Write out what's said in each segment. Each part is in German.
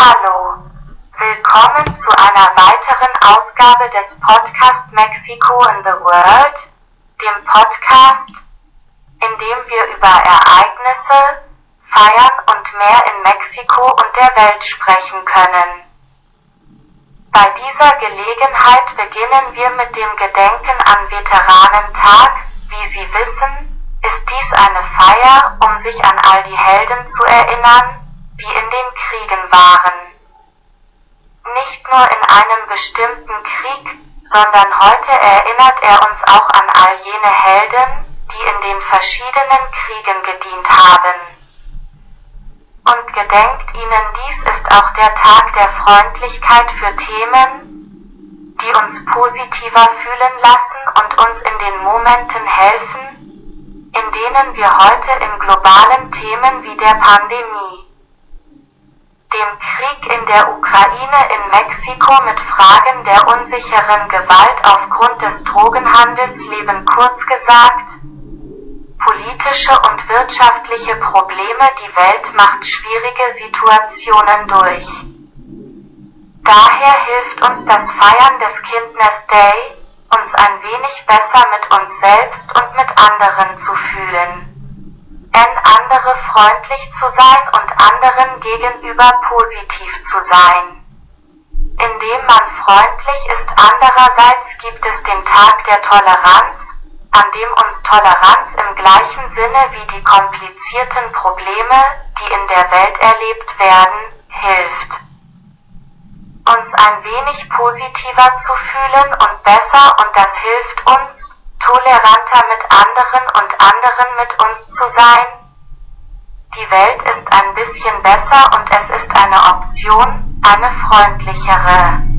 Hallo. Willkommen zu einer weiteren Ausgabe des Podcast Mexico in the World, dem Podcast, in dem wir über Ereignisse, Feiern und mehr in Mexiko und der Welt sprechen können. Bei dieser Gelegenheit beginnen wir mit dem Gedenken an Veteranentag. Wie Sie wissen, ist dies eine Feier, um sich an all die Helden zu erinnern, die in den Kriegen waren. Nicht nur in einem bestimmten Krieg, sondern heute erinnert er uns auch an all jene Helden, die in den verschiedenen Kriegen gedient haben. Und gedenkt ihnen dies ist auch der Tag der Freundlichkeit für Themen, die uns positiver fühlen lassen und uns in den Momenten helfen, in denen wir heute in globalen Themen wie der Pandemie, in der Ukraine, in Mexiko mit Fragen der unsicheren Gewalt aufgrund des Drogenhandels leben kurz gesagt, politische und wirtschaftliche Probleme die Welt macht schwierige Situationen durch. Daher hilft uns das Feiern des Kindness Day, uns ein wenig besser mit uns selbst und mit anderen zu fühlen. Andere freundlich zu sein und anderen gegenüber positiv zu sein. Indem man freundlich ist andererseits gibt es den Tag der Toleranz, an dem uns Toleranz im gleichen Sinne wie die komplizierten Probleme, die in der Welt erlebt werden, hilft. Uns ein wenig positiver zu fühlen und besser und das hilft uns, toleranter mit anderen und anderen mit uns zu sein. Besser und es ist eine Option, eine freundlichere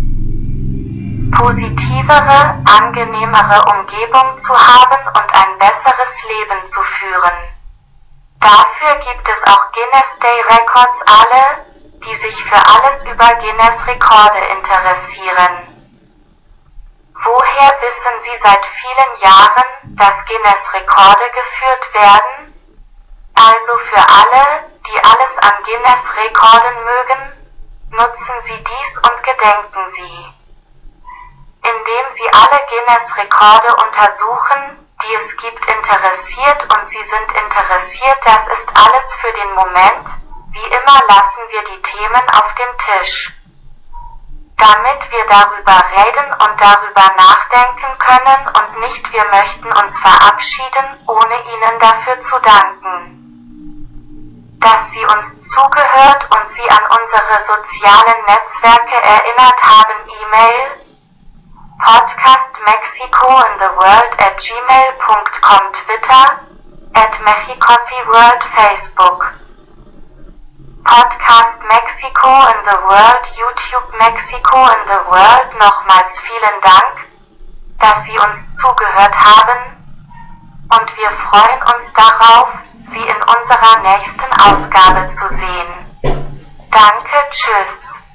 positivere, angenehmere Umgebung zu haben und ein besseres Leben zu führen. Dafür gibt es auch Guinness Day Records alle, die sich für alles über Guinness Rekorde interessieren. Woher wissen Sie seit vielen Jahren, dass Guinness Rekorde geführt werden? Also für alle, die alles an Guinness Rekorden mögen, nutzen Sie dies und gedenken Sie indem sie alle Guinness-Rekorde untersuchen, die es gibt interessiert und sie sind interessiert, das ist alles für den Moment, wie immer lassen wir die Themen auf dem Tisch. Damit wir darüber reden und darüber nachdenken können und nicht wir möchten uns verabschieden, ohne Ihnen dafür zu danken. Sie uns zugehört und Sie an unsere sozialen Netzwerke erinnert haben E-Mail, Podcast Mexico in the World at gmail.com Twitter at World Facebook Podcast Mexico in the World YouTube Mexico in the World. Nochmals vielen Dank, dass Sie uns zugehört haben und wir freuen uns darauf, unserer nächsten Ausgabe zu sehen. Danke, tschüss.